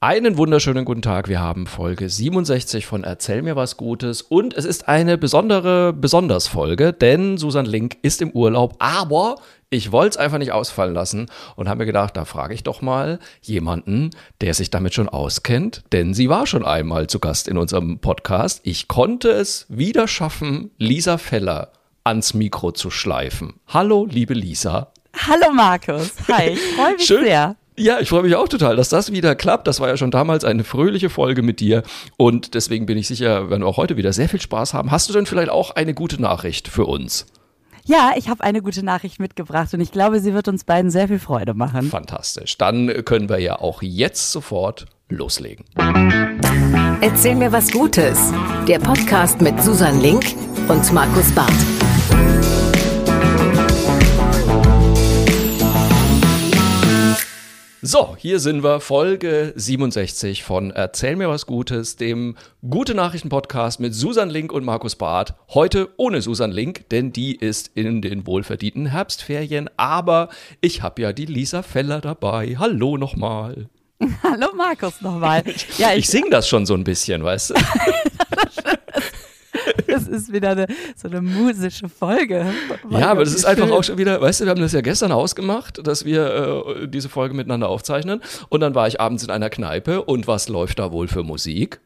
Einen wunderschönen guten Tag. Wir haben Folge 67 von Erzähl mir was Gutes und es ist eine besondere Besondersfolge, denn Susan Link ist im Urlaub, aber ich wollte es einfach nicht ausfallen lassen und habe mir gedacht, da frage ich doch mal jemanden, der sich damit schon auskennt, denn sie war schon einmal zu Gast in unserem Podcast. Ich konnte es wieder schaffen, Lisa Feller ans Mikro zu schleifen. Hallo, liebe Lisa. Hallo Markus. Hi, ich freue mich Schön. sehr. Ja, ich freue mich auch total, dass das wieder klappt. Das war ja schon damals eine fröhliche Folge mit dir und deswegen bin ich sicher, werden wir auch heute wieder sehr viel Spaß haben. Hast du denn vielleicht auch eine gute Nachricht für uns? Ja, ich habe eine gute Nachricht mitgebracht und ich glaube, sie wird uns beiden sehr viel Freude machen. Fantastisch. Dann können wir ja auch jetzt sofort loslegen. Erzähl mir was Gutes. Der Podcast mit Susan Link und Markus Barth. So, hier sind wir, Folge 67 von Erzähl mir was Gutes, dem Gute Nachrichten Podcast mit Susan Link und Markus Barth. Heute ohne Susan Link, denn die ist in den wohlverdienten Herbstferien, aber ich habe ja die Lisa Feller dabei. Hallo nochmal. Hallo Markus nochmal. Ja, Ich singe das schon so ein bisschen, weißt du? das ist wieder eine, so eine musische Folge. Ja, aber das ist einfach schön. auch schon wieder, weißt du, wir haben das ja gestern ausgemacht, dass wir äh, diese Folge miteinander aufzeichnen. Und dann war ich abends in einer Kneipe und was läuft da wohl für Musik?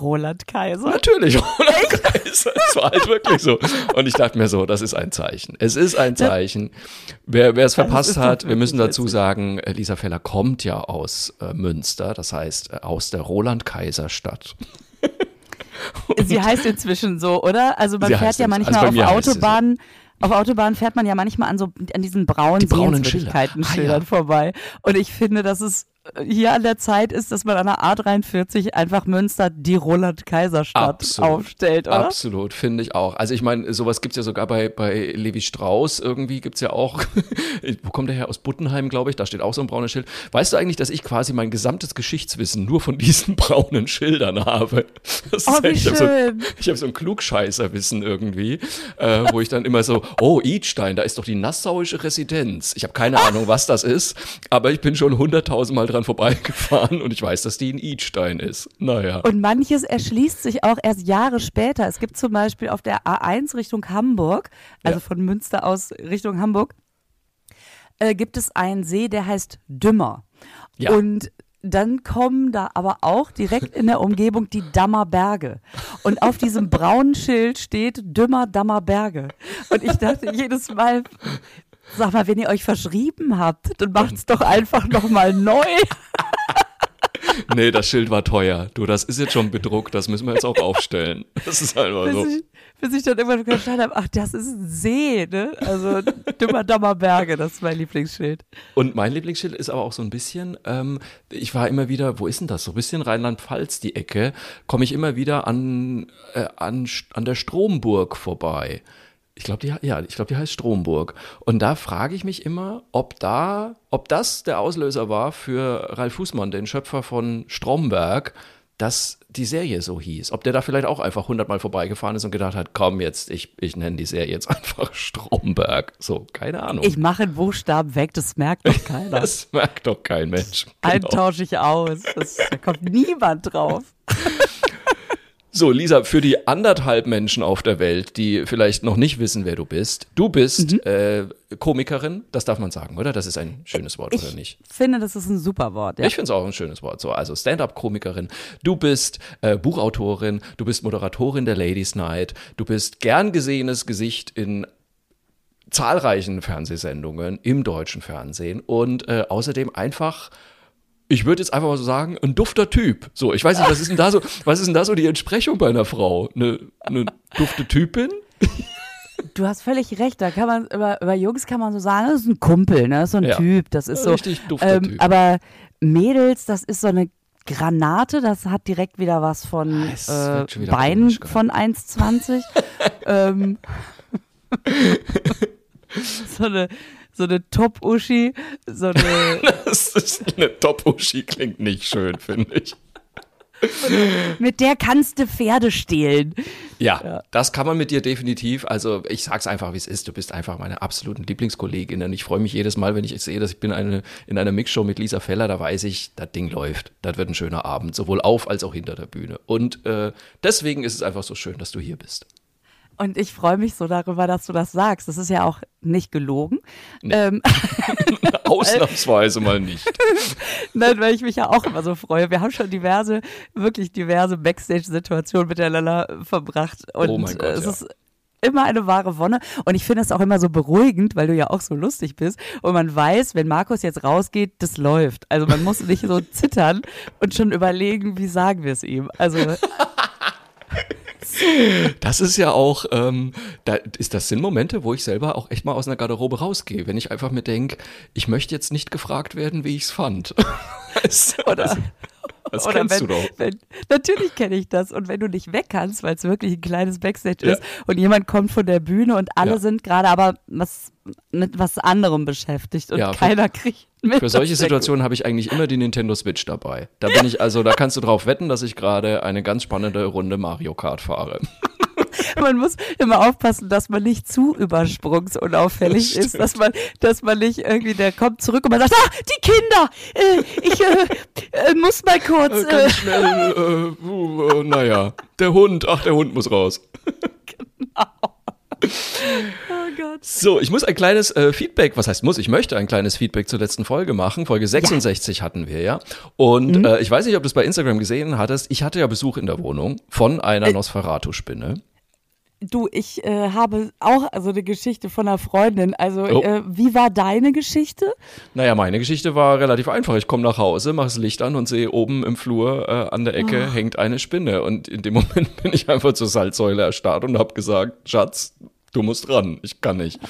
Roland Kaiser. Natürlich, Roland Kaiser. Es war halt wirklich so. Und ich dachte mir so, das ist ein Zeichen. Es ist ein Zeichen. Wer, wer es verpasst hat, wir müssen dazu sagen, Lisa Feller kommt ja aus äh, Münster, das heißt äh, aus der Roland Kaiser Stadt. Sie heißt inzwischen so, oder? Also man Sie fährt ja manchmal also auf. Autobahnen. Auf Autobahnen fährt man ja manchmal an so an diesen braunen braunen Sehenswürdigkeiten Schilder. Ah, ja. vorbei. Und ich finde, dass es hier an der Zeit ist, dass man an der A43 einfach Münster die Roland-Kaiser-Stadt aufstellt, oder? Absolut, finde ich auch. Also ich meine, sowas gibt's ja sogar bei, bei Levi Strauss irgendwie gibt's ja auch. Wo kommt der her? Aus Buttenheim, glaube ich. Da steht auch so ein braunes Schild. Weißt du eigentlich, dass ich quasi mein gesamtes Geschichtswissen nur von diesen braunen Schildern habe? Das Oh, wie echt- ich habe so, schön. hab so ein Klugscheißerwissen irgendwie, äh, wo ich dann immer so, oh, Idstein, da ist doch die nassauische Residenz. Ich habe keine Ahnung, was das ist, aber ich bin schon hunderttausendmal dran vorbeigefahren und ich weiß, dass die in Idstein ist. Naja. Und manches erschließt sich auch erst Jahre später. Es gibt zum Beispiel auf der A1 Richtung Hamburg, also Ja. von Münster aus Richtung Hamburg, äh, gibt es einen See, der heißt Dümmer. Ja. Und dann kommen da aber auch direkt in der Umgebung die Dammer Berge. Und auf diesem braunen Schild steht Dümmer Dammer Berge. Und ich dachte jedes Mal, sag mal, wenn ihr euch verschrieben habt, dann macht's doch einfach nochmal neu. Nee, das Schild war teuer. Du, das ist jetzt schon bedruckt, das müssen wir jetzt auch aufstellen. Das ist einfach bis, so. ich, bis ich dann irgendwann verstanden habe, ach, das ist ein See, ne? Also Dümmer Dammer Berge, das ist mein Lieblingsschild. Und mein Lieblingsschild ist aber auch so ein bisschen, ähm, ich war immer wieder, wo ist denn das? So ein bisschen Rheinland-Pfalz, die Ecke, komme ich immer wieder an, äh, an, an der Stromburg vorbei. Ich glaube, die, ja, ich glaube, die heißt Stromburg. Und da frage ich mich immer, ob da, ob das der Auslöser war für Ralf Fußmann, den Schöpfer von Stromberg, dass die Serie so hieß. Ob der da vielleicht auch einfach hundertmal vorbeigefahren ist und gedacht hat, komm jetzt, ich, ich nenne die Serie jetzt einfach Stromberg. So, keine Ahnung. Ich mache einen Buchstaben weg, das merkt doch keiner. Das merkt doch kein Mensch. Einen Genau. tausche ich aus. Das, da kommt niemand drauf. So, Lisa, für die anderthalb Menschen auf der Welt, die vielleicht noch nicht wissen, wer du bist, du bist Mhm. äh, Komikerin, das darf man sagen, oder? Das ist ein schönes Wort, oder Ich nicht? finde, das ist ein super Wort. Ja. Ich finde es auch ein schönes Wort. So, also Stand-up-Komikerin. Du bist äh, Buchautorin, du bist Moderatorin der Ladies Night, du bist gern gesehenes Gesicht in zahlreichen Fernsehsendungen im deutschen Fernsehen und äh, außerdem einfach ich würde jetzt einfach mal so sagen, ein dufter Typ. So, ich weiß nicht, was ist denn da so, was ist denn da so die Entsprechung bei einer Frau? Eine, eine dufte Typin? Du hast völlig recht. Da kann man über, über Jungs kann man so sagen, das ist ein Kumpel, ne? Das ist so ein Ja. Typ. Das ist so. richtig dufter ähm, Typ. Aber Mädels, das ist so eine Granate, das hat direkt wieder was von Ah, äh, gerade. von 1,20. ähm, so eine, so eine Top-Uschi, so eine, ist eine Top-Uschi, klingt nicht schön, finde ich. mit der kannst du Pferde stehlen. Ja, das kann man mit dir definitiv. Also ich sag's einfach, wie es ist. Du bist einfach meine absoluten Lieblingskollegin. Und ich freue mich jedes Mal, wenn ich sehe, dass ich bin eine, in einer Mixshow mit Lisa Feller, da weiß ich, das Ding läuft. Das wird ein schöner Abend, sowohl auf als auch hinter der Bühne. Und äh, deswegen ist es einfach so schön, dass du hier bist. Und ich freue mich so darüber, dass du das sagst. Das ist ja auch nicht gelogen. Nee. Ähm, Ausnahmsweise mal nicht. Nein, weil ich mich ja auch immer so freue. Wir haben schon diverse, wirklich diverse Backstage-Situationen miteinander verbracht. Und Oh mein Gott, es ja. ist immer eine wahre Wonne. Und ich finde es auch immer so beruhigend, weil du ja auch so lustig bist. Und man weiß, wenn Markus jetzt rausgeht, das läuft. Also man muss nicht so zittern und schon überlegen, wie sagen wir es ihm. Also Das ist ja auch, ähm, da ist das sind Momente, wo ich selber auch echt mal aus einer Garderobe rausgehe, wenn ich einfach mir denke, ich möchte jetzt nicht gefragt werden, wie ich es fand. Oder- das, Oder kennst wenn, du doch. Wenn, natürlich kenne ich das. Und wenn du nicht weg kannst, weil es wirklich ein kleines Backstage Ja. ist und jemand kommt von der Bühne und alle Ja. sind gerade aber was, mit was anderem beschäftigt und Ja, für- keiner kriegt mit. Für solche Situationen habe ich eigentlich immer die Nintendo Switch dabei. Da bin ich also, da kannst du drauf wetten, dass ich gerade eine ganz spannende Runde Mario Kart fahre. Man muss immer aufpassen, dass man nicht zu übersprungsunauffällig ist, dass man, dass man nicht irgendwie, der kommt zurück und man sagt, ah, die Kinder, äh, ich äh, äh, muss mal kurz. Äh, Äh, ganz schnell, äh, äh, naja, der Hund, ach, der Hund muss raus. oh Gott. So, ich muss ein kleines äh, Feedback, was heißt muss, ich möchte ein kleines Feedback zur letzten Folge machen. Folge 66 hatten wir ja. Und äh, ich weiß nicht, ob du es bei Instagram gesehen hattest. Ich hatte ja Besuch in der Wohnung von einer Nosferatu-Spinne. Du, ich äh, habe auch also eine Geschichte von einer Freundin. Also, Oh. äh, wie war deine Geschichte? Naja, meine Geschichte war relativ einfach. Ich komme nach Hause, mache das Licht an und sehe oben im Flur äh, an der Ecke hängt eine Spinne. Und in dem Moment bin ich einfach zur Salzsäule erstarrt und habe gesagt, Schatz, du musst ran, ich kann nicht.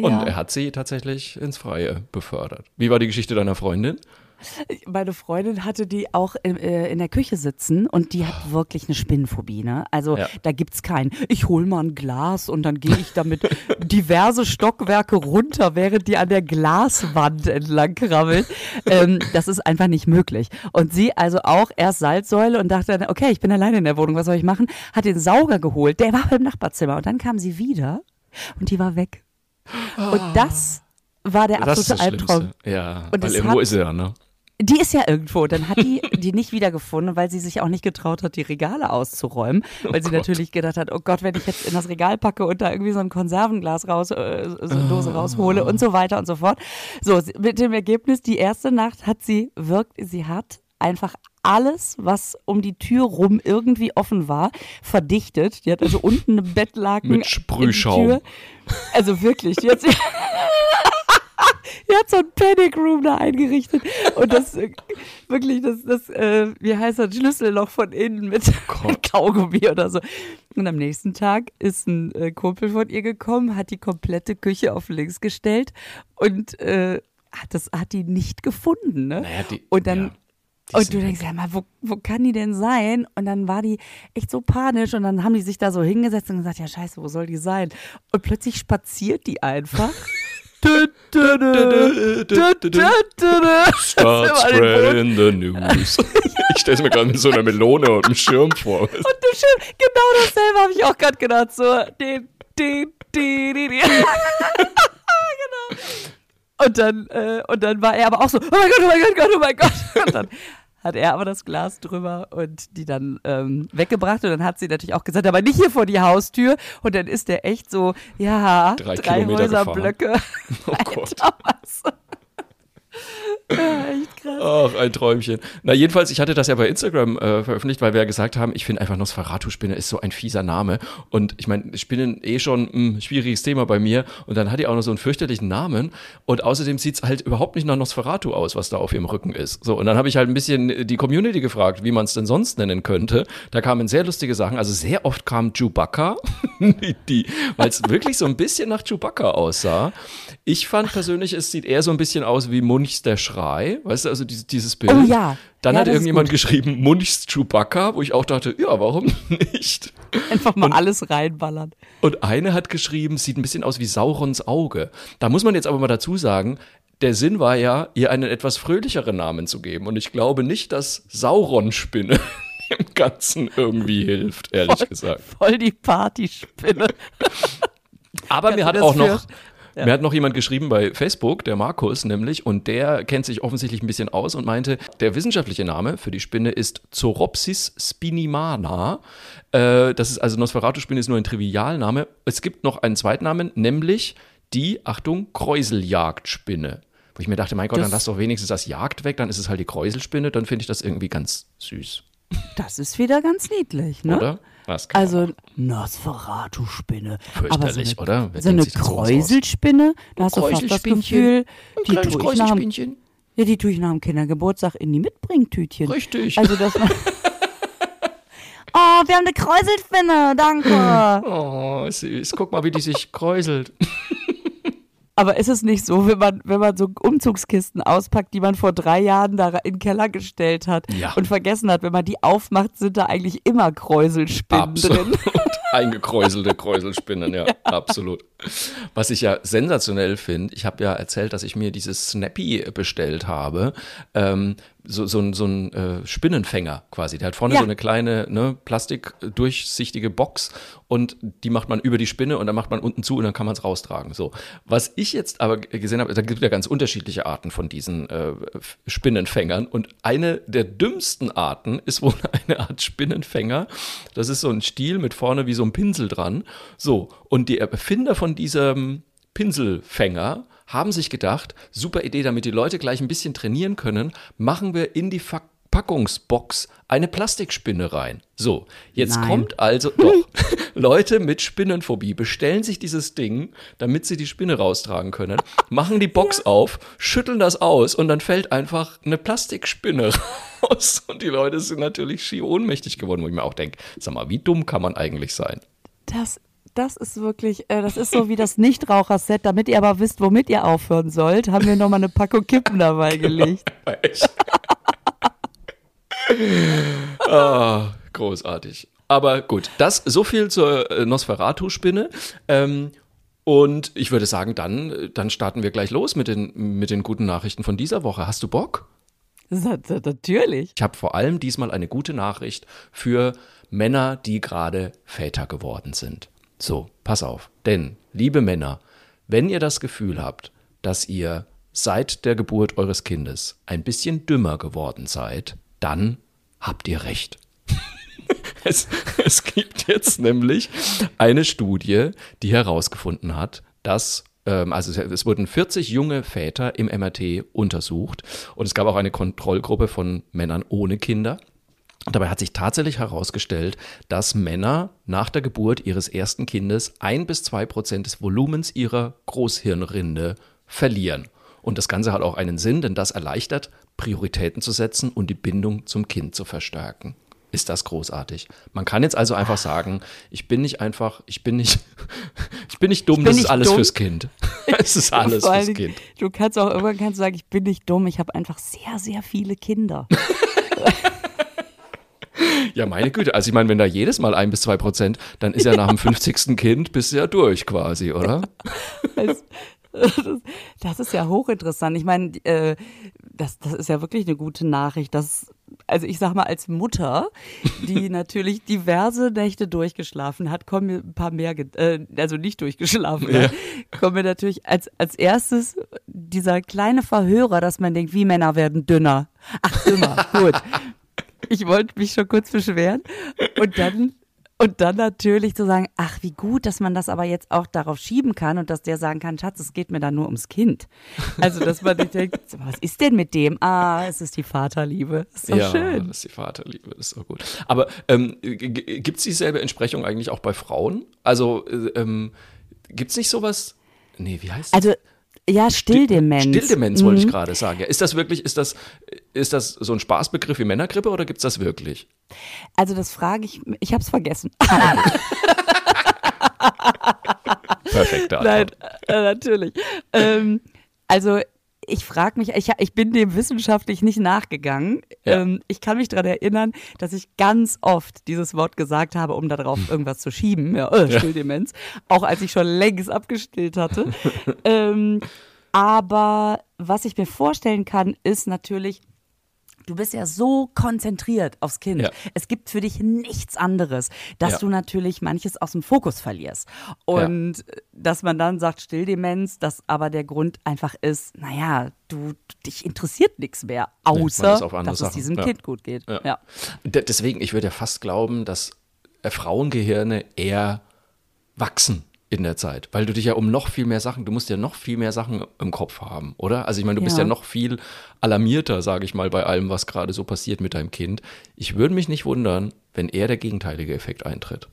Oh, Und er hat sie tatsächlich ins Freie befördert. Wie war die Geschichte deiner Freundin? Meine Freundin hatte die auch in, äh, in der Küche sitzen und die hat wirklich eine Spinnenphobie, ne? Also Ja. da gibt's keinen, ich hol mal ein Glas und dann gehe ich damit diverse Stockwerke runter, während die an der Glaswand entlang krabbelt. ähm, das ist einfach nicht möglich. Und sie also auch erst Salzsäule und dachte dann, okay, ich bin alleine in der Wohnung, was soll ich machen? Hat den Sauger geholt, der war im Nachbarzimmer und dann kam sie wieder und die war weg. Und das war der absolute Albtraum. Ja, Und weil es irgendwo hat- ist ja, ne? Die ist ja irgendwo. Dann hat die die nicht wiedergefunden, weil sie sich auch nicht getraut hat, die Regale auszuräumen. Weil sie Gott. natürlich gedacht hat, oh Gott, wenn ich jetzt in das Regal packe und da irgendwie so ein Konservenglas raus, äh, so eine Dose raushole und so weiter und so fort. So, mit dem Ergebnis, die erste Nacht hat sie wirkt, sie hat einfach alles, was um die Tür rum irgendwie offen war, verdichtet. Die hat also unten eine Bettlaken Mit Sprühschaum. Also wirklich, die hat sie Die hat so ein Panic Room da eingerichtet und das äh, wirklich das das äh, wie heißt das Schlüsselloch von innen mit Gott. Kaugummi oder so. Und am nächsten Tag ist ein äh, Kumpel von ihr gekommen, hat die komplette Küche auf links gestellt und äh, hat das hat die nicht gefunden, ne? Naja, die, und dann ja, und du denkst, ja mal, wo, wo kann die denn sein? Und dann war die echt so panisch und dann haben die sich da so hingesetzt und gesagt, ja scheiße, wo soll die sein? Und plötzlich spaziert die einfach. Den spreading the news. ich stelle es mir gerade mit so einer Melone und einem Schirm vor. Und du schön, genau dasselbe habe ich auch gerade gedacht. So, die, die, die, die, die. genau. Und dann, äh, und dann war er aber auch so, oh mein Gott, oh mein Gott, Gott, oh mein Gott. Und dann hat er aber das Glas drüber und die dann ähm, weggebracht. Und dann hat sie natürlich auch gesagt, aber nicht hier vor die Haustür. Und dann ist der echt so, ja, Drei drei, Häuserblöcke. Oh Gott. Ja, echt krass. Ach, ein Träumchen. Na, jedenfalls, ich hatte das ja bei Instagram äh, veröffentlicht, weil wir ja gesagt haben, ich finde einfach Nosferatu-Spinne ist so ein fieser Name. Und ich meine, Spinnen eh schon ein schwieriges Thema bei mir. Und dann hat die auch noch so einen fürchterlichen Namen. Und außerdem sieht's halt überhaupt nicht nach Nosferatu aus, was da auf ihrem Rücken ist. So, und dann habe ich halt ein bisschen die Community gefragt, wie man es denn sonst nennen könnte. Da kamen sehr lustige Sachen. Also sehr oft kam Chewbacca, weil es wirklich so ein bisschen nach Chewbacca aussah. Ich fand persönlich, es sieht eher so ein bisschen aus wie Munchs der Schrei. Weißt du, also dieses, dieses Bild. Oh ja. Dann Ja, hat irgendjemand geschrieben, Munchs Chewbacca, wo ich auch dachte, ja, warum nicht? Einfach mal alles reinballern. Und eine hat geschrieben, sieht ein bisschen aus wie Saurons Auge. Da muss man jetzt aber mal dazu sagen, der Sinn war ja, ihr einen etwas fröhlicheren Namen zu geben. Und ich glaube nicht, dass Sauron-Spinne dem Ganzen irgendwie hilft, ehrlich voll, gesagt. Voll die Partyspinne. Aber mir hat auch noch, für- mir hat noch jemand geschrieben bei Facebook, der Markus nämlich, und der kennt sich offensichtlich ein bisschen aus und meinte, der wissenschaftliche Name für die Spinne ist Zoropsis spinimana. Äh, das ist also Nosferatu-Spinne ist nur ein Trivialname. Es gibt noch einen Zweitnamen, nämlich die, Achtung, Kräuseljagdspinne. Wo ich mir dachte, mein Gott, Das- dann lass doch wenigstens das Jagd weg, dann ist es halt die Kräuselspinne, dann finde ich das irgendwie ganz süß, Das ist wieder ganz niedlich, ne? oder? Das kann Also Nosferatu-Spinne. Fürchterlich, Aber so eine, oder? Wer So eine? Kräuselspinne, da hast du fast das. Gefühl, die kleines tue, ich nach dem, ja, die tue ich nach dem Kindergeburtstag in die Mitbringtütchen. Richtig. Also das war Oh, wir haben eine Kräuselspinne, danke. Oh, süß. Guck mal, wie die sich kräuselt. Aber ist es nicht so, wenn man, wenn man so Umzugskisten auspackt, die man vor drei Jahren da in den Keller gestellt hat Ja. und vergessen hat, wenn man die aufmacht, sind da eigentlich immer Kräuselspinnen drin. Absolut. Eingekräuselte Kräuselspinnen, ja, absolut. Was ich ja sensationell finde, ich habe ja erzählt, dass ich mir dieses Snappy bestellt habe. Ähm, so, so ein, so ein äh, Spinnenfänger quasi. Der hat vorne Ja. so eine kleine ne, plastikdurchsichtige Box und die macht man über die Spinne und dann macht man unten zu und dann kann man es raustragen. So. Was ich jetzt aber gesehen habe, da gibt es ja ganz unterschiedliche Arten von diesen äh, Spinnenfängern und eine der dümmsten Arten ist wohl eine Art Spinnenfänger. Das ist so ein Stiel mit vorne wie so ein Pinsel dran. So. Und die Erfinder von diesem Pinselfänger haben sich gedacht, super Idee, damit die Leute gleich ein bisschen trainieren können, machen wir in die Verpackungsbox eine Plastikspinne rein. So, jetzt Nein. kommt also doch Leute mit Spinnenphobie bestellen sich dieses Ding, damit sie die Spinne raustragen können, machen die Box auf, schütteln das aus und dann fällt einfach eine Plastikspinne raus und die Leute sind natürlich schier ohnmächtig geworden, wo ich mir auch denke, sag mal, wie dumm kann man eigentlich sein? Das, das ist wirklich, äh, das ist so wie das Nichtraucherset. Damit ihr aber wisst, womit ihr aufhören sollt, haben wir nochmal eine Packung Kippen dabei gelegt. Echt? ah, großartig. Aber gut, das so viel zur äh, Nosferatu-Spinne. Ähm, und ich würde sagen, dann, dann starten wir gleich los mit den, mit den guten Nachrichten von dieser Woche. Hast du Bock? Natürlich. Ich habe vor allem diesmal eine gute Nachricht für Männer, die gerade Väter geworden sind. So, pass auf. Denn, liebe Männer, wenn ihr das Gefühl habt, dass ihr seit der Geburt eures Kindes ein bisschen dümmer geworden seid, dann habt ihr recht. Es, es gibt jetzt nämlich eine Studie, die herausgefunden hat, dass ähm, also es- es wurden 40 junge Väter im MRT untersucht und es gab auch eine Kontrollgruppe von Männern ohne Kinder. Und dabei hat sich tatsächlich herausgestellt, dass Männer nach der Geburt ihres ersten Kindes ein bis zwei Prozent des Volumens ihrer Großhirnrinde verlieren. Und das Ganze hat auch einen Sinn, denn das erleichtert, Prioritäten zu setzen und die Bindung zum Kind zu verstärken. Ist das großartig. Man kann jetzt also einfach sagen, ich bin nicht einfach, ich bin nicht, ich bin nicht dumm, bin das ist nicht alles dumm. fürs Kind. Es ist alles fürs Dingen, Kind. Du kannst auch irgendwann kannst sagen, ich bin nicht dumm, ich habe einfach sehr, sehr viele Kinder. Ja, meine Güte. Also ich meine, wenn da jedes Mal ein bis zwei Prozent, dann ist ja nach dem 50. Kind bist du ja durch quasi, oder? Das, das, ist ja hochinteressant. Ich meine, äh, das, das ist ja wirklich eine gute Nachricht. Dass, also ich sag mal, als Mutter, die natürlich diverse Nächte durchgeschlafen hat, kommen mir ein paar mehr, äh, also nicht durchgeschlafen hat, kommen mir natürlich als, als erstes dieser kleine Verhörer, dass man denkt, wie Männer werden dünner. Ach, dümmer, gut. Ich wollte mich schon kurz beschweren. Und dann, und dann natürlich zu sagen, ach, wie gut, dass man das aber jetzt auch darauf schieben kann und dass der sagen kann, Schatz, es geht mir da nur ums Kind. Also, dass man nicht denkt, was ist denn mit dem? Ah, es ist die Vaterliebe. Ist doch ja, schön. das ist die Vaterliebe, ist auch gut. Aber ähm, gibt es dieselbe Entsprechung eigentlich auch bei Frauen? Also äh, ähm, gibt es nicht sowas? Nee, wie heißt das? Also, ja, Stilldemenz. Stilldemenz wollte Mhm. ich gerade sagen. Ja, ist das wirklich, ist das, ist das so ein Spaßbegriff wie Männergrippe oder gibt es das wirklich? Also, das frage ich, ich habe es vergessen. Perfekte Nein, Antwort. äh, natürlich. ähm, also ich frage mich, ich, ich bin dem wissenschaftlich nicht nachgegangen. Ja. Ähm, ich kann mich daran erinnern, dass ich ganz oft dieses Wort gesagt habe, um darauf irgendwas zu schieben. Ja, äh, Stilldemenz. Auch als ich schon längst abgestillt hatte. ähm, aber was ich mir vorstellen kann, ist natürlich, Du bist ja so konzentriert aufs Kind. Ja. Es gibt für dich nichts anderes, dass Ja. du natürlich manches aus dem Fokus verlierst. Und dass man dann sagt, Stilldemenz, dass aber der Grund einfach ist, naja, du, dich interessiert nichts mehr, außer andere dass es Sachen. diesem Ja. Kind gut geht. Ja. Ja. De- Deswegen, ich würde ja fast glauben, dass äh, Frauengehirne eher wachsen in der Zeit, weil du dich ja um noch viel mehr Sachen, du musst ja noch viel mehr Sachen im Kopf haben, oder? Also ich meine, du bist Ja. ja noch viel alarmierter, sage ich mal, bei allem, was gerade so passiert mit deinem Kind. Ich würde mich nicht wundern, wenn eher der gegenteilige Effekt eintritt.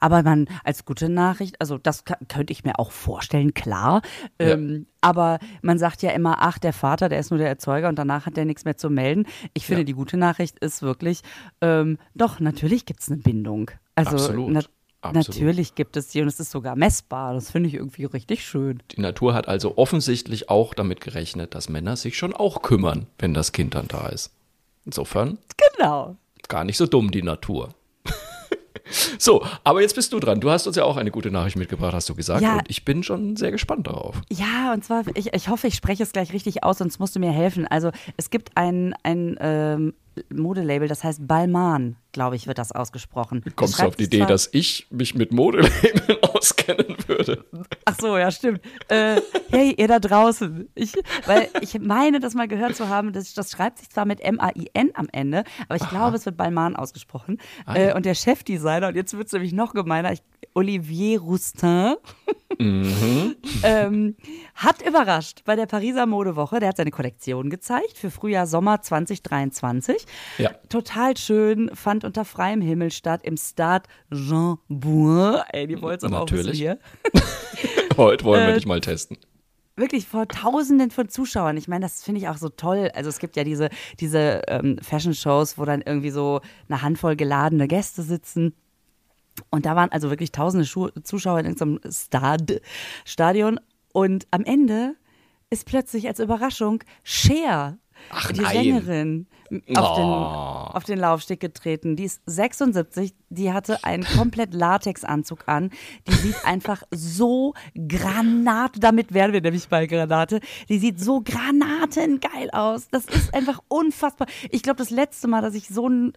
Aber man als gute Nachricht, also das könnte ich mir auch vorstellen, klar. Ähm, aber man sagt ja immer, ach, der Vater, der ist nur der Erzeuger und danach hat er nichts mehr zu melden. Ich finde, Ja. die gute Nachricht ist wirklich, ähm, doch, natürlich gibt es eine Bindung. Also Absolut, absolut. natürlich gibt es die und es ist sogar messbar. Das finde ich irgendwie richtig schön. Die Natur hat also offensichtlich auch damit gerechnet, dass Männer sich schon auch kümmern, wenn das Kind dann da ist. Insofern Genau. gar nicht so dumm, die Natur. so, aber jetzt bist du dran. Du hast uns ja auch eine gute Nachricht mitgebracht, hast du gesagt. Ja. Und ich bin schon sehr gespannt darauf. Ja, und zwar, ich, ich hoffe, ich spreche es gleich richtig aus, sonst musst du mir helfen. Also es gibt ein, ein ähm, Modelabel, das heißt Balmain, glaube ich, wird das ausgesprochen. Wie kommst du auf die Idee, dass ich mich mit Modelabeln auskennen würde? Ach so, ja, stimmt. Äh, hey, ihr da draußen. Ich, weil ich meine, das mal gehört zu haben, das, das schreibt sich zwar mit M-A-I-N am Ende, aber ich glaube, es wird Balmain ausgesprochen. Ah, äh, ja. und der Chefdesigner, und jetzt wird es nämlich noch gemeiner, ich, Olivier Roustin, Mhm. ähm, hat überrascht bei der Pariser Modewoche. Der hat seine Kollektion gezeigt für Frühjahr, Sommer 2023. Ja. Total schön, fand unter freiem Himmel statt im Stade Jean Bouin. Ey, die wollt's aber auch Natürlich. hier. Heute wollen wir Äh, dich mal testen. wirklich vor Tausenden von Zuschauern. Ich meine, das finde ich auch so toll. Also es gibt ja diese, diese ähm, Fashion-Shows, wo dann irgendwie so eine Handvoll geladene Gäste sitzen. Und da waren also wirklich tausende Schu Zuschauer in irgendeinem Stad Stadion. Und am Ende ist plötzlich als Überraschung Cher, Ach, die nein. Sängerin, auf, den, Oh. auf den Laufsteg getreten. Die ist 76, die hatte einen komplett Latexanzug an. Die sieht einfach so Granate, damit wären wir nämlich bei Granate. Die sieht so granatengeil aus. Das ist einfach unfassbar. Ich glaube, das letzte Mal, dass ich so einen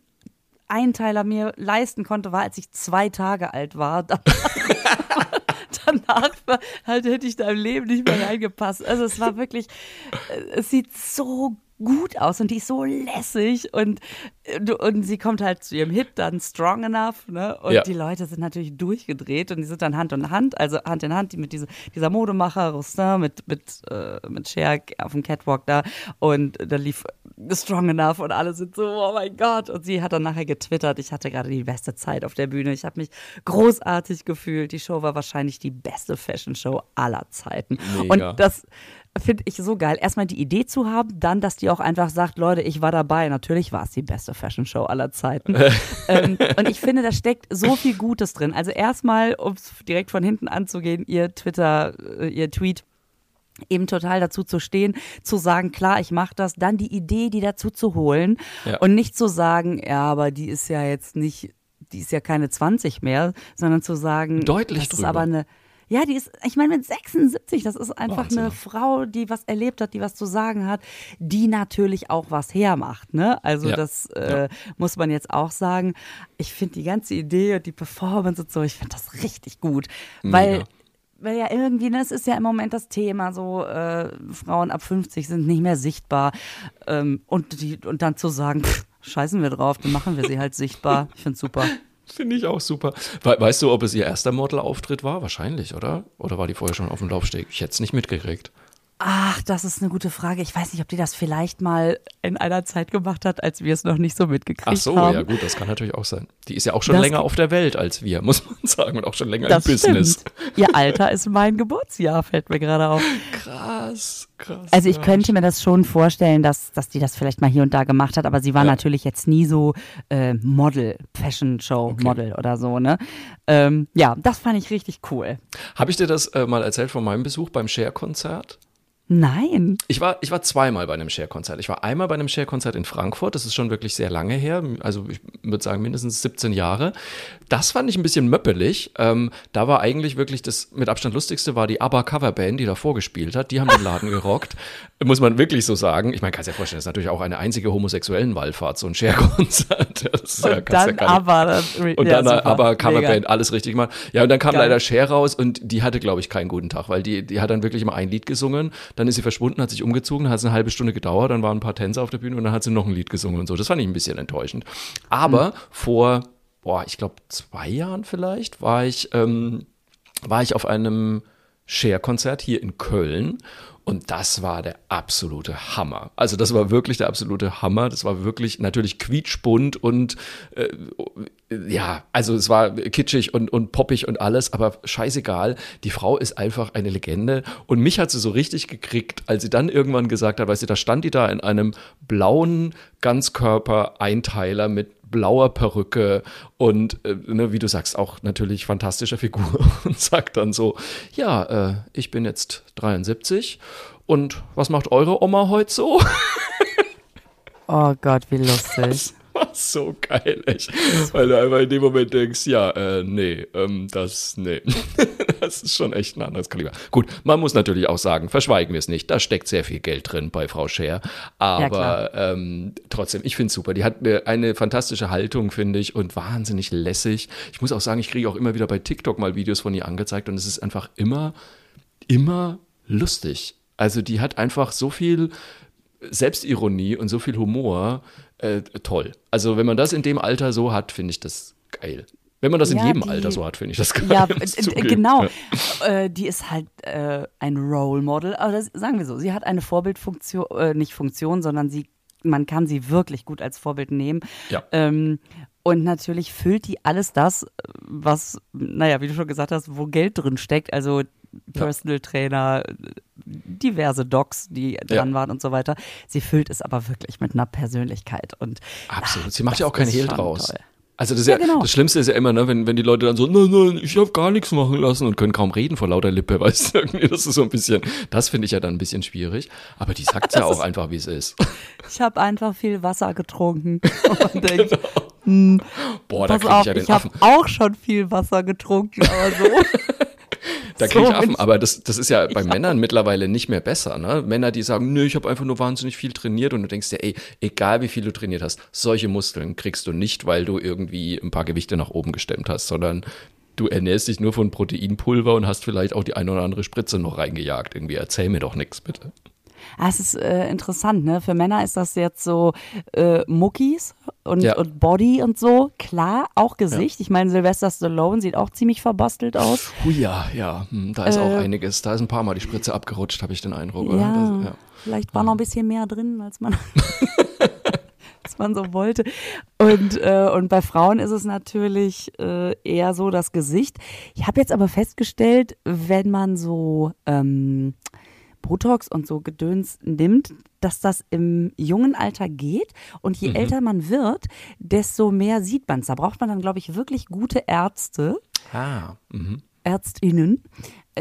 Einteiler mir leisten konnte, war, als ich zwei Tage alt war. Danach halt, hätte ich da im Leben nicht mehr reingepasst. Also es war wirklich, äh, es sieht so gut aus und die ist so lässig und, und sie kommt halt zu ihrem Hit dann Strong Enough, ne? Und Ja. die Leute sind natürlich durchgedreht und die sind dann Hand in Hand, also Hand in Hand, die mit diese, dieser Modemacher Roustin mit, mit, äh, mit Cher auf dem Catwalk da und da lief Strong Enough und alle sind so, oh mein Gott. Und sie hat dann nachher getwittert, ich hatte gerade die beste Zeit auf der Bühne. Ich habe mich großartig gefühlt. Die Show war wahrscheinlich die beste Fashion Show aller Zeiten. Mega. Und das finde ich so geil. Erstmal die Idee zu haben, dann, dass die auch einfach sagt, Leute, ich war dabei. Natürlich war es die beste Fashion Show aller Zeiten. ähm, und ich finde, da steckt so viel Gutes drin. Also erstmal, um es direkt von hinten anzugehen, ihr Twitter, äh, ihr Tweet eben total dazu zu stehen, zu sagen, klar, ich mache das, dann die Idee, die dazu zu holen Ja. und nicht zu sagen, ja, aber die ist ja jetzt nicht, die ist ja keine 20 mehr, sondern zu sagen, Deutlich das ist drüber. aber eine ja, die ist, ich meine, mit 76, das ist einfach Wahnsinn. eine Frau, die was erlebt hat, die was zu sagen hat, die natürlich auch was hermacht, ne? Also Ja. das äh, muss man jetzt auch sagen. Ich finde die ganze Idee und die Performance und so, ich finde das richtig gut, weil Mega. weil ja irgendwie, ne, es ist ja im Moment das Thema, so äh, Frauen ab 50 sind nicht mehr sichtbar. Ähm, und, die, und dann zu sagen, pff, scheißen wir drauf, dann machen wir sie halt sichtbar. Ich finde super. Finde ich auch super. We weißt du, ob es ihr erster Modelauftritt war? Wahrscheinlich, oder? Oder war die vorher schon auf dem Laufsteg? Ich hätte es nicht mitgekriegt. Ach, das ist eine gute Frage. Ich weiß nicht, ob die das vielleicht mal in einer Zeit gemacht hat, als wir es noch nicht so mitgekriegt Ach so, haben. ja gut, das kann natürlich auch sein. Die ist ja auch schon Das länger auf der Welt als wir, muss man sagen, und auch schon länger Das im Business. stimmt. Ihr Alter ist mein Geburtsjahr, fällt mir gerade auf. Krass, krass. Also ich ja. könnte mir das schon vorstellen, dass, dass die das vielleicht mal hier und da gemacht hat, aber sie war Ja. natürlich jetzt nie so äh, Model, Fashion Show Model oder so, ne? Ähm, ja, das fand ich richtig cool. Habe ich dir das äh, mal erzählt von meinem Besuch beim Share-Konzert? Nein. Ich war, ich war zweimal bei einem Share-Konzert. Ich war einmal bei einem Share-Konzert in Frankfurt, das ist schon wirklich sehr lange her, also ich würde sagen mindestens 17 Jahre. Das fand ich ein bisschen möppelig. Ähm, da war eigentlich wirklich das mit Abstand lustigste war die ABBA Coverband, die da vorgespielt hat. Die haben den Laden gerockt. Muss man wirklich so sagen. Ich meine, kannst dir vorstellen, das ist natürlich auch eine einzige homosexuellen Wallfahrt, so ein Share-Konzert. Ja, und dann ja ABBA. Das, und ja, dann super. ABBA Coverband, alles richtig gemacht. Ja, und dann kam Geil. leider Cher raus und die hatte, glaube ich, keinen guten Tag, weil die, die hat dann wirklich immer ein Lied gesungen, dann ist sie verschwunden, hat sich umgezogen, hat es eine halbe Stunde gedauert, dann waren ein paar Tänzer auf der Bühne und dann hat sie noch ein Lied gesungen und so. Das fand ich ein bisschen enttäuschend. Aber Hm. vor, boah, ich glaube zwei Jahren vielleicht, war ich, ähm, war ich auf einem Share-Konzert hier in Köln und das war der absolute Hammer. Also das war wirklich der absolute Hammer. Das war wirklich natürlich quietschbunt und äh, ja, also es war kitschig und, und poppig und alles, aber scheißegal. Die Frau ist einfach eine Legende und mich hat sie so richtig gekriegt, als sie dann irgendwann gesagt hat, weißt du, da stand die da in einem blauen Ganzkörper-Einteiler mit blauer Perücke und äh, ne, wie du sagst, auch natürlich fantastischer Figur und sagt dann so, ja, äh, ich bin jetzt 73 und was macht eure Oma heute so? Oh Gott, wie lustig. Das so geil, echt. Weil du einfach in dem Moment denkst, ja, äh, nee, ähm, das, nee. das ist schon echt ein anderes Kaliber. Gut, man muss natürlich auch sagen, verschweigen wir es nicht, da steckt sehr viel Geld drin bei Frau Scher. Aber klar. ähm, trotzdem, ich finde es super. Die hat eine, eine fantastische Haltung, finde ich, und wahnsinnig lässig. Ich muss auch sagen, ich kriege auch immer wieder bei TikTok mal Videos von ihr angezeigt und es ist einfach immer, immer lustig. Also die hat einfach so viel Selbstironie und so viel Humor. Äh, toll. Also wenn man das in dem Alter so hat, finde ich das geil. Wenn man das in Ja, jedem die- Alter so hat, finde ich das geil. Ja, äh, genau. Ja. Äh, die ist halt äh, ein Role Model. Aber das, sagen wir so, sie hat eine Vorbildfunktion, äh, nicht Funktion, sondern sie, man kann sie wirklich gut als Vorbild nehmen. Ja. Ähm, und natürlich füllt die alles das, was, naja, wie du schon gesagt hast, wo Geld drin steckt. Also Personal Trainer, diverse Docs, die dran Ja. waren und so weiter. Sie füllt es aber wirklich mit einer Persönlichkeit. Und Absolut. Sie macht ja auch kein ist Hehl draus. toll. Also das, ist Ja, ja, genau. das Schlimmste ist ja immer, ne, wenn, wenn die Leute dann so, nein, nein, ich habe gar nichts machen lassen und können kaum reden vor lauter Lippe, weißt du, das ist so ein bisschen, das finde ich ja dann ein bisschen schwierig. Aber die sagt ja auch einfach, wie es ist. ich habe einfach viel Wasser getrunken. Und denkt, hm, Boah, da kriege ich ja den ich habe Affen. auch schon viel Wasser getrunken, aber so. Da kriege ich Affen, aber das, das ist ja bei Männern mittlerweile nicht mehr besser. Ne? Männer, die sagen, nö, ich habe einfach nur wahnsinnig viel trainiert und du denkst dir, ey, egal wie viel du trainiert hast, solche Muskeln kriegst du nicht, weil du irgendwie ein paar Gewichte nach oben gestemmt hast, sondern du ernährst dich nur von Proteinpulver und hast vielleicht auch die eine oder andere Spritze noch reingejagt. Irgendwie erzähl mir doch nichts, bitte. Ah, es ist äh, interessant, ne? Für Männer ist das jetzt so äh, Muckis und, Ja. und Body und so. Klar, auch Gesicht. Ich meine, Sylvester Stallone sieht auch ziemlich verbastelt aus. Hui, ja, ja, hm, da ist auch Äh, einiges. Da ist ein paar Mal die Spritze abgerutscht, habe ich den Eindruck, oder? Ja, Das, ja. vielleicht war noch ein bisschen mehr drin, als man, als man so wollte. Und, äh, und bei Frauen ist es natürlich äh, eher so das Gesicht. Ich habe jetzt aber festgestellt, wenn man so ähm, Botox und so Gedöns nimmt, dass das im jungen Alter geht. Und je älter man wird, desto mehr sieht man es. Da braucht man dann, glaube ich, wirklich gute Ärzte. Ah, mhm. ÄrztInnen,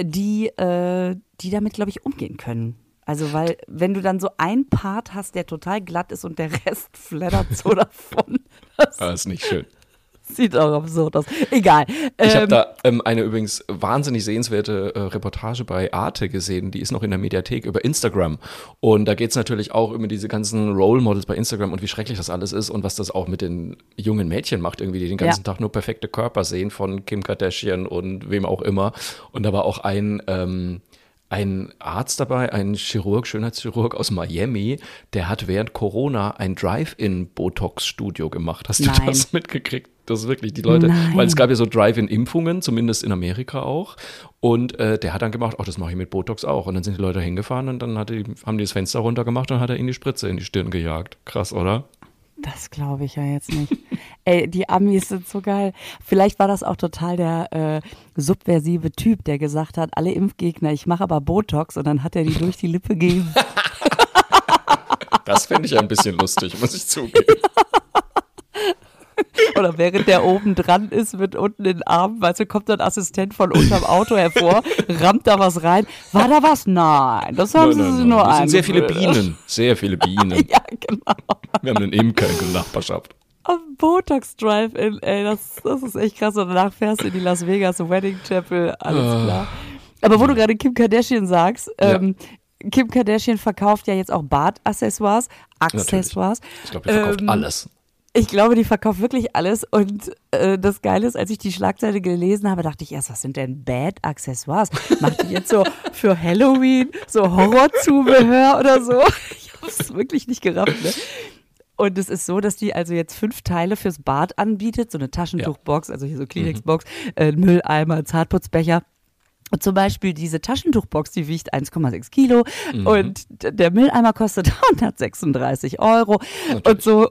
die, äh, die damit, glaube ich, umgehen können. Also, weil, wenn du dann so ein Part hast, der total glatt ist und der Rest flattert so davon, das Ah, ist nicht schön. sieht auch absurd aus. Egal. Ich habe Ähm, da ähm, eine übrigens wahnsinnig sehenswerte äh, Reportage bei Arte gesehen, die ist noch in der Mediathek über Instagram. Und da geht's natürlich auch über diese ganzen Role Models bei Instagram und wie schrecklich das alles ist und was das auch mit den jungen Mädchen macht, irgendwie, die den ganzen Ja. Tag nur perfekte Körper sehen von Kim Kardashian und wem auch immer. Und da war auch ein ähm, ein Arzt dabei, ein Chirurg, Schönheitschirurg aus Miami, der hat während Corona ein Drive-in-Botox-Studio gemacht. Hast du Nein. das mitgekriegt? Das ist wirklich die Leute, Nein. weil es gab ja so Drive-in-Impfungen, zumindest in Amerika auch. Und äh, der hat dann gemacht, ach, das mache ich mit Botox auch. Und dann sind die Leute hingefahren und dann hat die, haben die das Fenster runtergemacht und hat er ihnen die Spritze in die Stirn gejagt. Krass, oder? Das glaube ich ja jetzt nicht. Ey, die Amis sind so geil. Vielleicht war das auch total der äh, subversive Typ, der gesagt hat, alle Impfgegner, ich mache aber Botox und dann hat er die durch die Lippe gegeben. Das fände ich ein bisschen lustig, muss ich zugeben. Oder während der oben dran ist mit unten in den Armen, weißt du, kommt ein Assistent von unterm Auto hervor, rammt da was rein. War da was? Nein, das haben Nein, sie nein, nur Das sind sehr viele. Bienen. Sehr viele Bienen. Ja, genau. Wir haben einen Imker in der Nachbarschaft. am Botox Drive-In, ey, das, das ist echt krass. Und danach fährst du in die Las Vegas Wedding Chapel, alles Ah. klar. Aber wo du gerade Kim Kardashian sagst, ähm, Kim Kardashian verkauft ja jetzt auch Bartaccessoires, Accessoires. Ich glaube, die verkauft Ähm, alles. Ich glaube, die verkauft wirklich alles. Und äh, das Geile ist, als ich die Schlagzeile gelesen habe, dachte ich erst, was sind denn Bad-Accessoires? Macht die jetzt so für Halloween so Horrorzubehör oder so? Ich habe es wirklich nicht gerafft. Ne? Und es ist so, dass die also jetzt fünf Teile fürs Bad anbietet, so eine Taschentuchbox, also hier so Kleenex-Box, äh, Mülleimer, Zartputzbecher. Und zum Beispiel diese Taschentuchbox, die wiegt 1,6 Kilo und d- der Mülleimer kostet 136 Euro und so.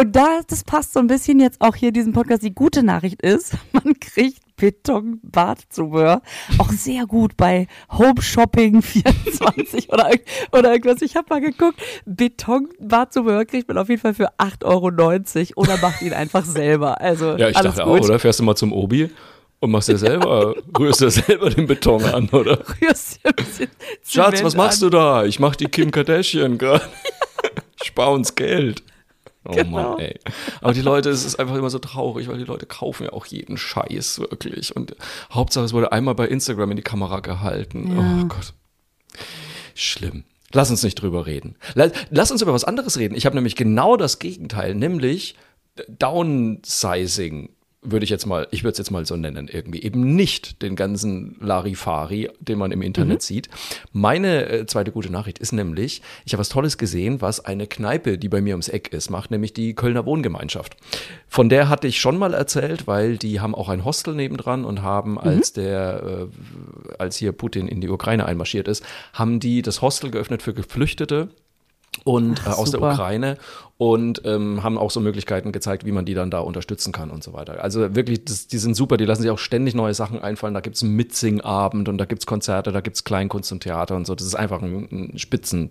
Und da, das passt so ein bisschen jetzt auch hier in diesem Podcast. Die gute Nachricht ist, man kriegt Beton-Badzubehör auch sehr gut bei Home Shopping 24 oder, oder irgendwas. Ich habe mal geguckt, Beton-Badzubehör kriegt man auf jeden Fall für 8,90 Euro oder macht ihn einfach selber. Also Ja, ich alles dachte gut. auch, oder? Fährst du mal zum Obi und machst dir selber, rührst dir selber den Beton an, oder? Rührst dir ein bisschen Schatz, was machst an. du da? Ich mach die Kim Kardashian gerade. Spar uns Geld. Oh Genau. Mann, ey. Aber die Leute, es ist einfach immer so traurig, weil die Leute kaufen ja auch jeden Scheiß, wirklich. Und Hauptsache, es wurde einmal bei Instagram in die Kamera gehalten. Oh Gott. Schlimm. Lass uns nicht drüber reden. Lass, lass uns über was anderes reden. Ich habe nämlich genau das Gegenteil, nämlich Downsizing würde ich jetzt mal, ich würde es jetzt mal so nennen, irgendwie eben nicht den ganzen Larifari, den man im Internet sieht. Meine äh, zweite gute Nachricht ist nämlich, ich habe was Tolles gesehen, was eine Kneipe, die bei mir ums Eck ist, macht, nämlich die Kölner Wohngemeinschaft. Von der hatte ich schon mal erzählt, weil die haben auch ein Hostel nebendran und haben, als der, äh, als hier Putin in die Ukraine einmarschiert ist, haben die das Hostel geöffnet für Geflüchtete und äh, aus der super. Ukraine und ähm, haben auch so Möglichkeiten gezeigt, wie man die dann da unterstützen kann und so weiter. Also wirklich, das, die sind super, die lassen sich auch ständig neue Sachen einfallen. Da gibt's einen Mitsingabend und da gibt's Konzerte, da gibt's Kleinkunst und Theater und so. Das ist einfach ein, ein Spitzen,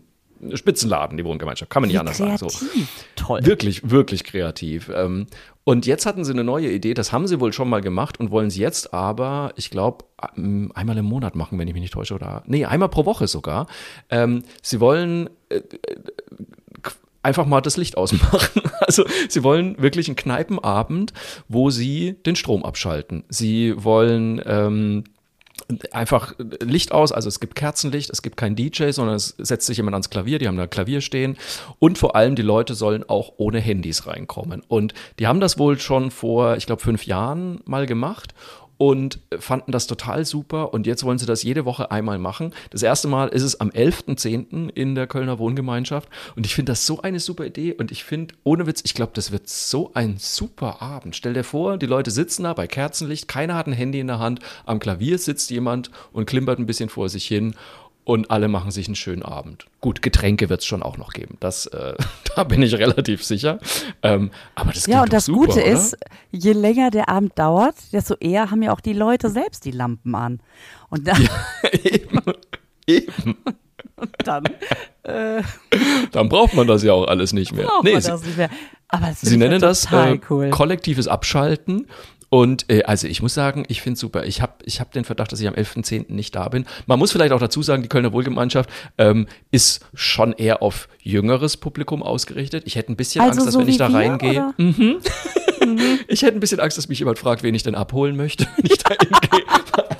Spitzenladen, die Wohngemeinschaft. Kann man nicht Wie anders sagen. So. kreativ. Toll. Wirklich, wirklich kreativ. Ähm, Und jetzt hatten sie eine neue Idee, das haben sie wohl schon mal gemacht und wollen sie jetzt aber, ich glaube, einmal im Monat machen, wenn ich mich nicht täusche, oder nee, einmal pro Woche sogar. Ähm, sie wollen äh, äh, einfach mal das Licht ausmachen. Also sie wollen wirklich einen Kneipenabend, wo sie den Strom abschalten. Sie wollen ähm, einfach Licht aus, also es gibt Kerzenlicht, es gibt kein DJ, sondern es setzt sich jemand ans Klavier, die haben da Klavier stehen und vor allem die Leute sollen auch ohne Handys reinkommen. Und die haben das wohl schon vor, ich glaube, fünf Jahren mal gemacht und fanden das total super und jetzt wollen sie das jede Woche einmal machen. Das erste Mal ist es am 11.10. in der Kölner Wohngemeinschaft und ich finde das so eine super Idee und ich finde, ohne Witz, ich glaube, das wird so ein super Abend. Stell dir vor, die Leute sitzen da bei Kerzenlicht, keiner hat ein Handy in der Hand, am Klavier sitzt jemand und klimpert ein bisschen vor sich hin und alle machen sich einen schönen Abend. Gut, Getränke wird es schon auch noch geben. Das, äh, da bin ich relativ sicher. Ähm, aber das Ja, und das super, Gute oder? ist, je länger der Abend dauert, desto eher haben ja auch die Leute selbst die Lampen an. Und dann, eben, eben. dann äh, Dann braucht man das ja auch alles nicht mehr. braucht Nee, man sie, das nicht mehr. Aber sie nennen ja das äh, cool. kollektives Abschalten. Und äh, also ich muss sagen, ich finde super. Ich habe ich hab den Verdacht, dass ich am 11.10. nicht da bin. Man muss vielleicht auch dazu sagen, die Kölner Wohlgemeinschaft ähm, ist schon eher auf jüngeres Publikum ausgerichtet. Ich hätte ein bisschen Also Angst, dass so wenn ich da reingehe, oder? ich hätte ein bisschen Angst, dass mich jemand fragt, wen ich denn abholen möchte, wenn ich da hingehe.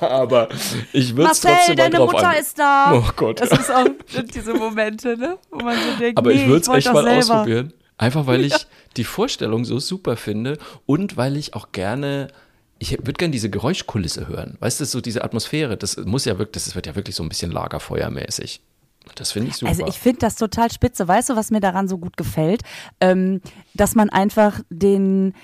Aber ich würde es trotzdem mal deine drauf Mutter an. ist da. Oh Gott. Das ist auch diese Momente, ne? wo man so denkt, Aber nee, ich würde es echt mal selber. ausprobieren. Einfach weil ich die Vorstellung so super finde und weil ich auch gerne, ich würde gerne diese Geräuschkulisse hören. Weißt du, so diese Atmosphäre, das muss ja wirklich, das wird ja wirklich so ein bisschen Lagerfeuermäßig. Das finde ich super. Also ich finde das total spitze. Weißt du, was mir daran so gut gefällt? Ähm, dass man einfach den,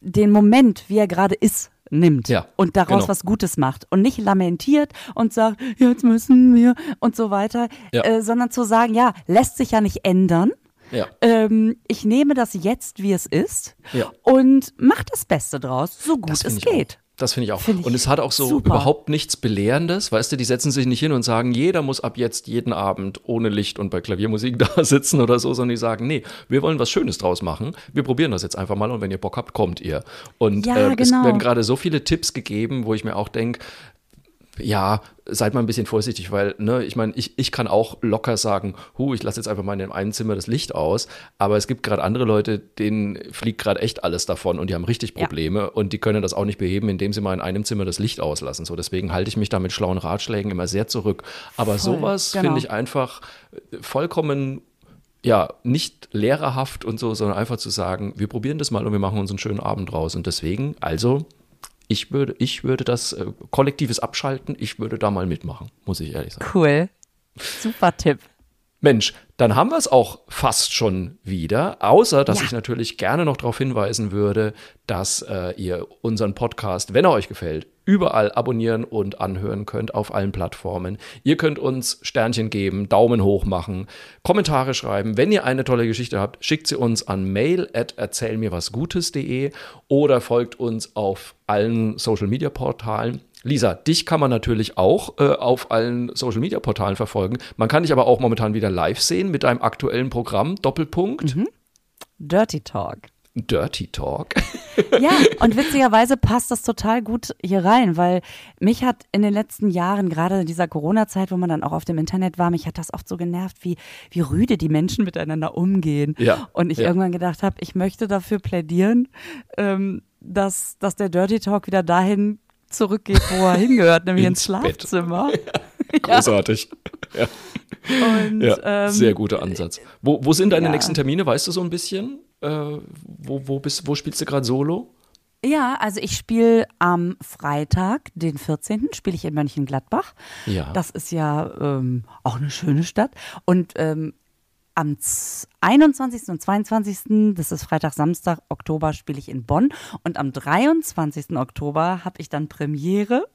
den Moment, wie er gerade ist, nimmt Ja, und daraus genau. was Gutes macht und nicht lamentiert und sagt, jetzt müssen wir und so weiter, Ja. äh, sondern zu sagen, ja, lässt sich ja nicht ändern. Ja. Ähm, ich nehme das jetzt, wie es ist Ja. und mach das Beste draus, so gut es ich auch. geht. Das finde ich auch. Finde ich und es hat auch so super. überhaupt nichts Belehrendes. Weißt du, die setzen sich nicht hin und sagen, jeder muss ab jetzt jeden Abend ohne Licht und bei Klaviermusik da sitzen oder so, sondern die sagen, nee, wir wollen was Schönes draus machen. Wir probieren das jetzt einfach mal und wenn ihr Bock habt, kommt ihr. Und Ja, es genau. werden gerade so viele Tipps gegeben, wo ich mir auch denke, ja, seid mal ein bisschen vorsichtig, weil, ne, ich meine, ich, ich kann auch locker sagen, hu, ich lasse jetzt einfach mal in dem einen Zimmer das Licht aus, aber es gibt gerade andere Leute, denen fliegt gerade echt alles davon und die haben richtig Probleme ja. und die können das auch nicht beheben, indem sie mal in einem Zimmer das Licht auslassen. So, deswegen halte ich mich da mit schlauen Ratschlägen immer sehr zurück. Aber Voll, sowas genau. finde ich einfach vollkommen ja, nicht lehrerhaft und so, sondern einfach zu sagen, wir probieren das mal und wir machen uns einen schönen Abend draus. Und deswegen, also, ich würde, ich würde das äh, kollektives Abschalten, ich würde da mal mitmachen, muss ich ehrlich sagen. Cool. Super Tipp. Mensch, dann haben wir es auch fast schon wieder, außer dass ja. ich natürlich gerne noch darauf hinweisen würde, dass äh, ihr unseren Podcast, wenn er euch gefällt, überall abonnieren und anhören könnt auf allen Plattformen. Ihr könnt uns Sternchen geben, Daumen hoch machen, Kommentare schreiben. Wenn ihr eine tolle Geschichte habt, schickt sie uns an mail at erzählmirwasgutes.de oder folgt uns auf allen Social Media Portalen. Lisa, dich kann man natürlich auch äh, auf allen Social Media Portalen verfolgen. Man kann dich aber auch momentan wieder live sehen mit deinem aktuellen Programm Doppelpunkt. Mhm. Dirty Talk. Dirty Talk. ja, und witzigerweise passt das total gut hier rein, weil mich hat in den letzten Jahren, gerade in dieser Corona-Zeit, wo man dann auch auf dem Internet war, mich hat das oft so genervt, wie, wie rüde die Menschen miteinander umgehen. Ja, und ich ja. irgendwann gedacht habe, ich möchte dafür plädieren, ähm, dass, dass der Dirty Talk wieder dahin zurückgeht, wo er hingehört, nämlich ins, ins Schlafzimmer. Ja. Großartig. Ja. Und, ja, ähm, sehr guter Ansatz. Wo, wo sind deine ja. nächsten Termine? Weißt du so ein bisschen? Äh, wo, wo, bist, wo spielst du gerade Solo? Ja, also ich spiele am Freitag, den 14., spiele ich in Mönchengladbach. Ja. Das ist ja ähm, auch eine schöne Stadt. Und ähm, am 21. und 22., das ist Freitag, Samstag, Oktober, spiele ich in Bonn. Und am 23. Oktober habe ich dann Premiere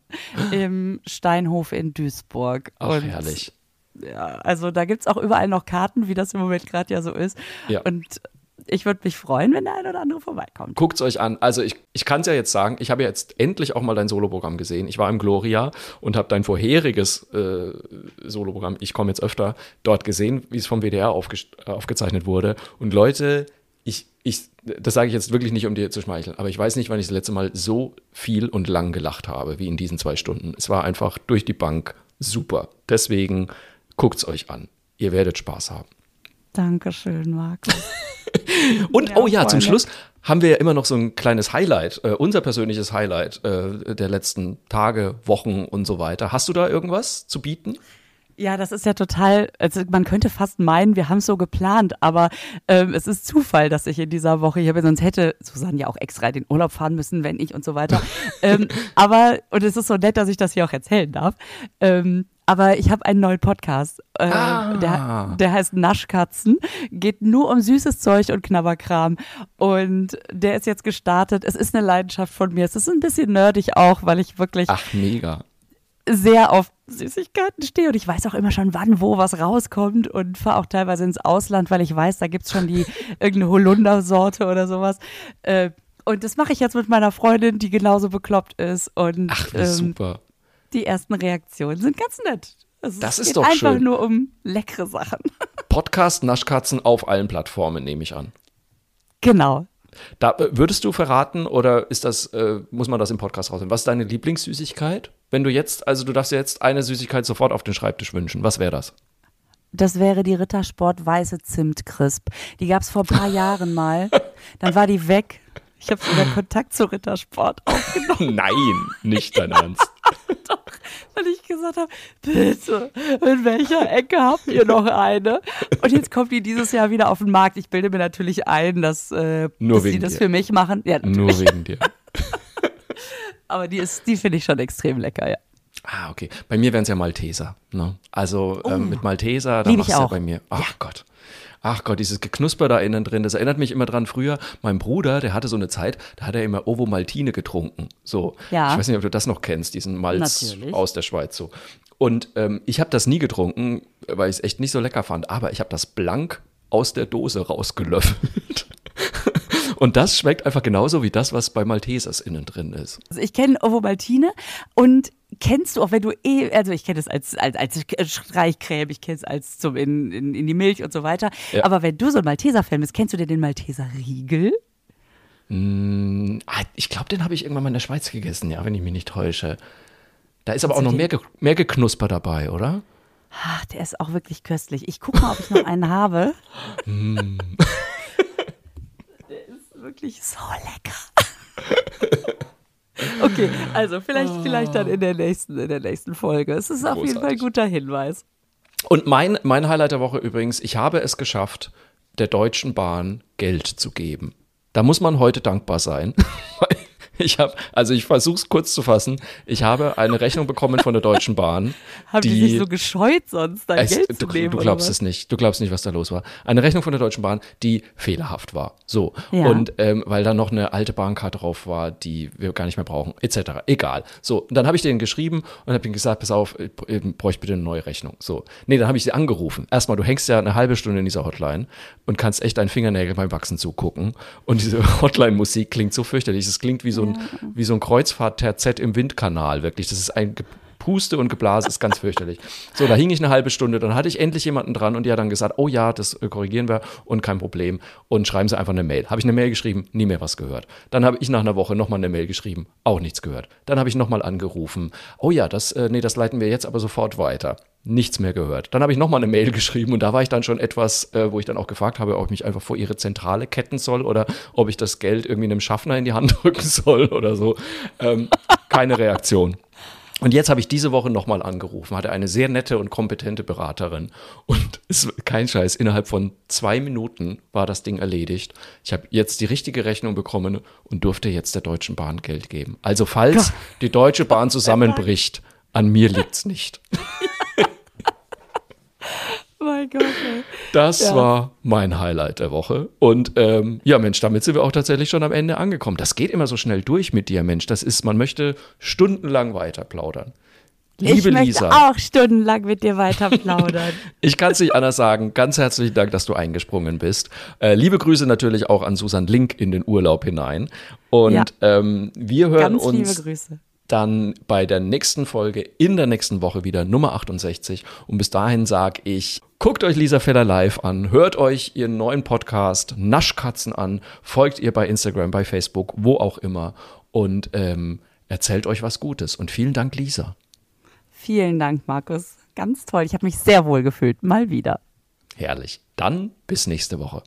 im Steinhof in Duisburg. Ach, und herrlich. Ja, also da gibt es auch überall noch Karten, wie das im Moment gerade ja so ist. Ja. Und ich würde mich freuen, wenn der eine oder andere vorbeikommt. Guckt es euch an. Also ich, ich kann es ja jetzt sagen, ich habe jetzt endlich auch mal dein Soloprogramm gesehen. Ich war im Gloria und habe dein vorheriges äh, Soloprogramm, ich komme jetzt öfter, dort gesehen, wie es vom WDR aufge aufgezeichnet wurde. Und Leute, ich, ich, das sage ich jetzt wirklich nicht, um dir zu schmeicheln, aber ich weiß nicht, wann ich das letzte Mal so viel und lang gelacht habe, wie in diesen zwei Stunden. Es war einfach durch die Bank super. Deswegen guckt es euch an. Ihr werdet Spaß haben. Dankeschön, Markus. Und, ja, oh ja, Freunde. zum Schluss haben wir ja immer noch so ein kleines Highlight, äh, unser persönliches Highlight äh, der letzten Tage, Wochen und so weiter. Hast du da irgendwas zu bieten? Ja, das ist ja total, also man könnte fast meinen, wir haben es so geplant, aber ähm, es ist Zufall, dass ich in dieser Woche hier bin, sonst hätte Susanne ja auch extra in den Urlaub fahren müssen, wenn ich und so weiter. ähm, aber, und es ist so nett, dass ich das hier auch erzählen darf. Ähm, aber ich habe einen neuen Podcast. Äh, ah. der, der heißt Naschkatzen. Geht nur um süßes Zeug und Knabberkram. Und der ist jetzt gestartet. Es ist eine Leidenschaft von mir. Es ist ein bisschen nerdig auch, weil ich wirklich. Ach, mega. Sehr auf Süßigkeiten stehe und ich weiß auch immer schon, wann wo was rauskommt und fahre auch teilweise ins Ausland, weil ich weiß, da gibt's schon die irgendeine Holundersorte oder sowas. Äh, und das mache ich jetzt mit meiner Freundin, die genauso bekloppt ist. Und, Ach, ähm, super die ersten Reaktionen sind ganz nett. Also das ist doch einfach schön. nur um leckere Sachen. Podcast Naschkatzen auf allen Plattformen, nehme ich an. Genau. Da, äh, würdest du verraten oder ist das, äh, muss man das im Podcast rausnehmen? Was ist deine Lieblingssüßigkeit? Wenn du jetzt, also du darfst dir jetzt eine Süßigkeit sofort auf den Schreibtisch wünschen, was wäre das? Das wäre die Rittersport weiße Zimtcrisp. Die gab es vor ein paar Jahren mal. Dann war die weg. Ich habe sogar Kontakt zu Rittersport aufgenommen. Nein, nicht dein Ernst. Doch, weil ich gesagt habe, bitte, in welcher Ecke habt ihr noch eine? Und jetzt kommt die dieses Jahr wieder auf den Markt. Ich bilde mir natürlich ein, dass, äh, dass sie das dir. für mich machen. Ja, Nur wegen dir. Aber die ist, die finde ich schon extrem lecker, ja. Ah, okay. Bei mir wären es ja Malteser. Ne? Also ähm, oh, ähm, mit Malteser, da machst du ja bei mir. Ach ja. Gott ach Gott, dieses Geknusper da innen drin, das erinnert mich immer dran früher. Mein Bruder, der hatte so eine Zeit, da hat er immer Ovo Maltine getrunken. So, ja. ich weiß nicht, ob du das noch kennst, diesen Malz Natürlich. aus der Schweiz. So. Und ähm, ich habe das nie getrunken, weil ich es echt nicht so lecker fand. Aber ich habe das blank aus der Dose rausgelöffelt. Und das schmeckt einfach genauso wie das, was bei Maltesers innen drin ist. Also ich kenne Ovo Maltine und kennst du auch, wenn du eh, also ich kenne es als, als, als Streichcreme, ich kenne es als zum in, in, in die Milch und so weiter. Ja. Aber wenn du so ein Malteser-Fan bist, kennst du denn den Malteser Riegel? Mm, ah, ich glaube, den habe ich irgendwann mal in der Schweiz gegessen, ja, wenn ich mich nicht täusche. Da ist aber auch noch mehr, mehr Geknusper dabei, oder? Ach, der ist auch wirklich köstlich. Ich gucke mal, ob ich noch einen habe. Wirklich so lecker. okay, also vielleicht, vielleicht dann in der nächsten, in der nächsten Folge. Es ist auf jeden Fall ein guter Hinweis. Und mein, mein Highlight der Woche übrigens, ich habe es geschafft, der Deutschen Bahn Geld zu geben. Da muss man heute dankbar sein. Ich habe, also ich versuche es kurz zu fassen. Ich habe eine Rechnung bekommen von der Deutschen Bahn. Haben die, die sich so gescheut sonst, dein es, Geld zu du, nehmen? Du glaubst es nicht. Du glaubst nicht, was da los war. Eine Rechnung von der Deutschen Bahn, die fehlerhaft war. So. Ja. Und ähm, weil da noch eine alte Bahnkarte drauf war, die wir gar nicht mehr brauchen, etc. Egal. So. Und dann habe ich denen geschrieben und habe ihnen gesagt, pass auf, ich bräuchte bitte eine neue Rechnung. So. Nee, dann habe ich sie angerufen. Erstmal, du hängst ja eine halbe Stunde in dieser Hotline und kannst echt deinen Fingernägel beim Wachsen zugucken. Und diese Hotline-Musik klingt so fürchterlich. Es klingt wie so ein, ja. wie so ein Kreuzfahrt-Terzett im Windkanal, wirklich. Das ist ein Puste und Geblase ist ganz fürchterlich. So, da hing ich eine halbe Stunde, dann hatte ich endlich jemanden dran und die hat dann gesagt, oh ja, das äh, korrigieren wir und kein Problem und schreiben Sie einfach eine Mail. Habe ich eine Mail geschrieben, nie mehr was gehört. Dann habe ich nach einer Woche nochmal eine Mail geschrieben, auch nichts gehört. Dann habe ich nochmal angerufen, oh ja, das, äh, nee, das leiten wir jetzt aber sofort weiter nichts mehr gehört. Dann habe ich nochmal eine Mail geschrieben und da war ich dann schon etwas, äh, wo ich dann auch gefragt habe, ob ich mich einfach vor ihre Zentrale ketten soll oder ob ich das Geld irgendwie einem Schaffner in die Hand drücken soll oder so. Ähm, keine Reaktion. Und jetzt habe ich diese Woche nochmal angerufen, hatte eine sehr nette und kompetente Beraterin. Und es ist kein Scheiß, innerhalb von zwei Minuten war das Ding erledigt. Ich habe jetzt die richtige Rechnung bekommen und durfte jetzt der Deutschen Bahn Geld geben. Also falls die Deutsche Bahn zusammenbricht, an mir liegt's nicht. mein Gott. Ey. Das ja. war mein Highlight der Woche. Und ähm, ja, Mensch, damit sind wir auch tatsächlich schon am Ende angekommen. Das geht immer so schnell durch mit dir, Mensch. Das ist, man möchte stundenlang weiter plaudern. Liebe ich möchte Lisa. auch stundenlang mit dir weiter plaudern. ich kann es nicht anders sagen. Ganz herzlichen Dank, dass du eingesprungen bist. Äh, liebe Grüße natürlich auch an Susan Link in den Urlaub hinein. Und ja. ähm, wir hören Ganz uns. Liebe Grüße dann bei der nächsten Folge in der nächsten Woche wieder Nummer 68. Und bis dahin sage ich, guckt euch Lisa Feller live an, hört euch ihren neuen Podcast Naschkatzen an, folgt ihr bei Instagram, bei Facebook, wo auch immer und ähm, erzählt euch was Gutes. Und vielen Dank, Lisa. Vielen Dank, Markus. Ganz toll. Ich habe mich sehr wohl gefühlt. Mal wieder. Herrlich. Dann bis nächste Woche.